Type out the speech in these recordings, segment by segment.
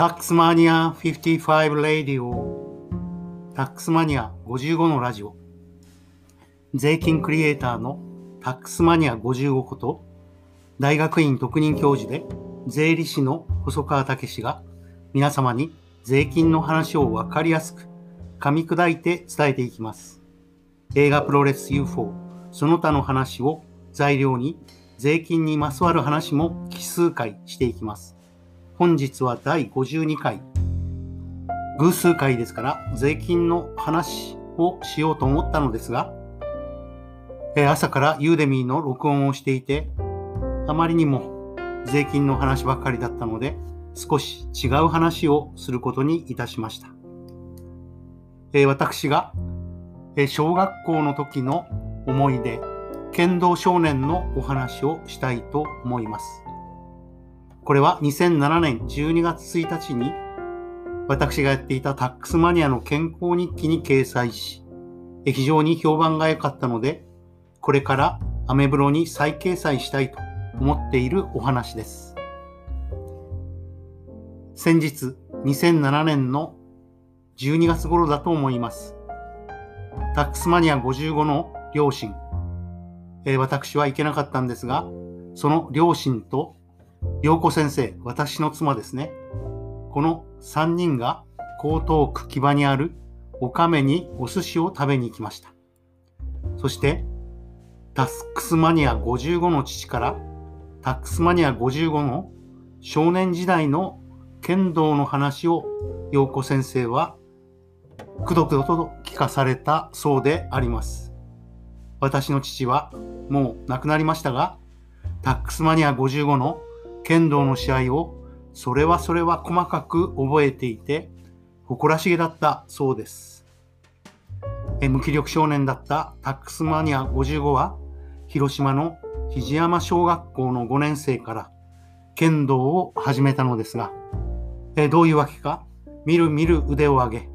タックスマニア55ラディオタックスマニア55のラジオ。税金クリエイターのタックスマニア55こと大学院特任教授で税理士の細川武が皆様に税金の話をわかりやすく噛み砕いて伝えていきます。映画プロレス UFO その他の話を材料に税金にまつわる話も奇数回していきます。本日は第52回。偶数回ですから税金の話をしようと思ったのですが、え朝からユーデミーの録音をしていて、あまりにも税金の話ばっかりだったので、少し違う話をすることにいたしました。え私が、え小学校の時の思い出、剣道少年のお話をしたいと思います。これは2007年12月1日に私がやっていたタックスマニアの健康日記に掲載し、非常に評判が良かったので、これからアメブロに再掲載したいと思っているお話です。先日、2007年の12月頃だと思います。タックスマニア55の両親、えー、私は行けなかったんですが、その両親と陽子先生、私の妻ですね。この3人が江東区木場にあるおかめにお寿司を食べに行きました。そして、タックスマニア55の父からタックスマニア55の少年時代の剣道の話を陽子先生はくどくどと聞かされたそうであります。私の父はもう亡くなりましたが、タックスマニア55の剣道の試合をそれはそれは細かく覚えていて誇らしげだったそうです。無気力少年だったタックスマニア55は広島の肘山小学校の5年生から剣道を始めたのですが、えどういうわけか、みるみる腕を上げ、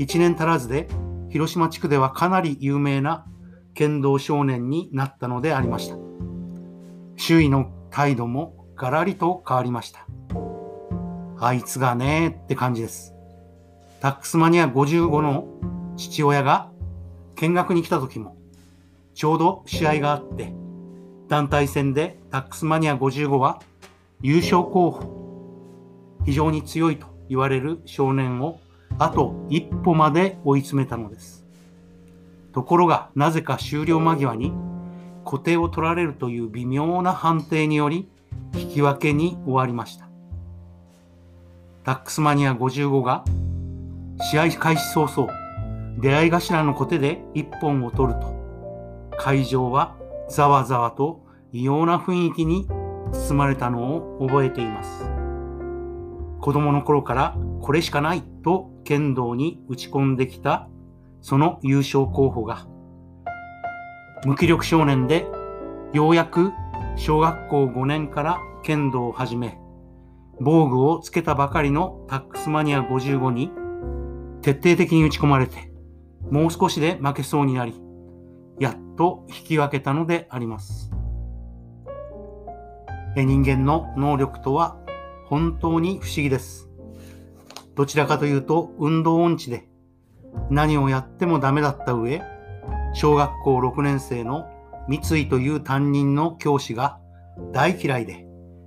1年足らずで広島地区ではかなり有名な剣道少年になったのでありました。周囲の態度もガラリと変わりました。あいつがねーって感じです。タックスマニア55の父親が見学に来た時も、ちょうど試合があって、団体戦でタックスマニア55は優勝候補、非常に強いと言われる少年をあと一歩まで追い詰めたのです。ところが、なぜか終了間際に固定を取られるという微妙な判定により、引き分けに終わりました。タックスマニア55が試合開始早々、出会い頭の小手で一本を取ると、会場はざわざわと異様な雰囲気に包まれたのを覚えています。子供の頃からこれしかないと剣道に打ち込んできたその優勝候補が無気力少年でようやく小学校5年から剣道を始め、防具をつけたばかりのタックスマニア55に徹底的に打ち込まれて、もう少しで負けそうになり、やっと引き分けたのであります。人間の能力とは本当に不思議です。どちらかというと運動音痴で何をやってもダメだった上、小学校6年生の三井という担任の教師が大嫌いで、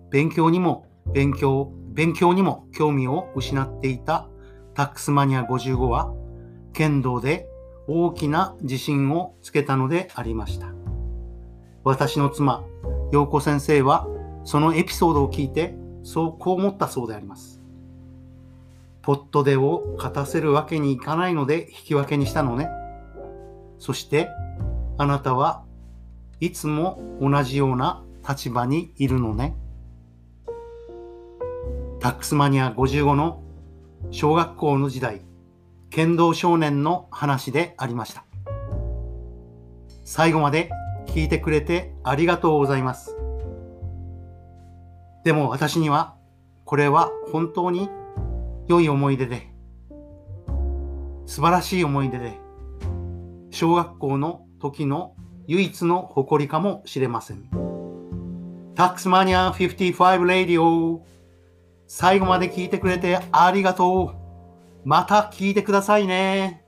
勉強にも勉強、勉強にも興味を失っていたタックスマニア55は、剣道で大きな自信をつけたのでありました。私の妻、陽子先生は、そのエピソードを聞いて、そうこう思ったそうであります。ポットでを勝たせるわけにいかないので引き分けにしたのね。そして、あなたはいつも同じような立場にいるのね。タックスマニア55の小学校の時代、剣道少年の話でありました。最後まで聞いてくれてありがとうございます。でも私にはこれは本当に良い思い出で、素晴らしい思い出で、小学校の時の唯一の誇りかもしれません。タックスマニア55レディオ最後まで聞いてくれてありがとう。また聞いてくださいね。